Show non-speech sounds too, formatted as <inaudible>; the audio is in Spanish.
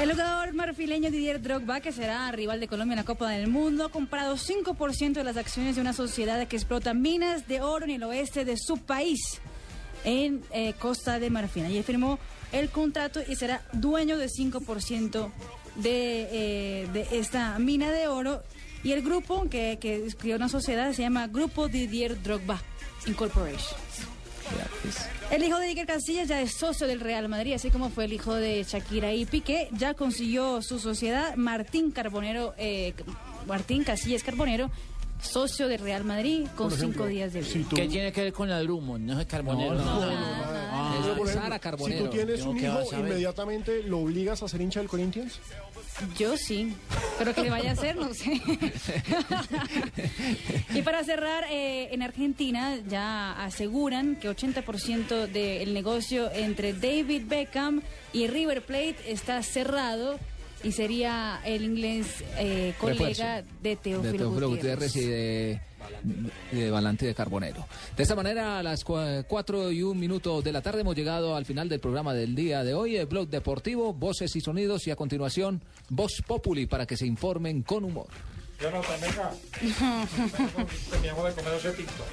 El jugador marfileño Didier Drogba, que será rival de Colombia en la Copa del Mundo, ha comprado 5% de las acciones de una sociedad que explota minas de oro en el oeste de su país, en eh, Costa de Marfil. Allí firmó el contrato y será dueño de 5% de, eh, de esta mina de oro. Y el grupo que, que escribió una sociedad se llama Grupo Didier Drogba Incorporation. El hijo de Iker Casillas ya es socio del Real Madrid, así como fue el hijo de Shakira y Piqué. Ya consiguió su sociedad Martín Carbonero, eh, Martín Casillas Carbonero, socio del Real Madrid con ejemplo, cinco días de vida. si tú- ¿Qué tiene que ver con el humo? No es carbonero. No, no, no. No, Ah, por ejemplo, si Carbonero. tú tienes un hijo, inmediatamente lo obligas a ser hincha del Corinthians. Yo sí, pero que le vaya a hacer, no sé. <laughs> y para cerrar, eh, en Argentina ya aseguran que 80% del negocio entre David Beckham y River Plate está cerrado y sería el inglés eh, colega Refuerzo. de Teófilo, de Teófilo Gutiérrez. Gutiérrez y de, de Valante de Carbonero. De esta manera, a las 4 y un minuto de la tarde hemos llegado al final del programa del día de hoy, el blog deportivo, voces y sonidos y a continuación, Voz Populi para que se informen con humor. Jonathan, venga. <laughs> Teníamos de comer ese tinto.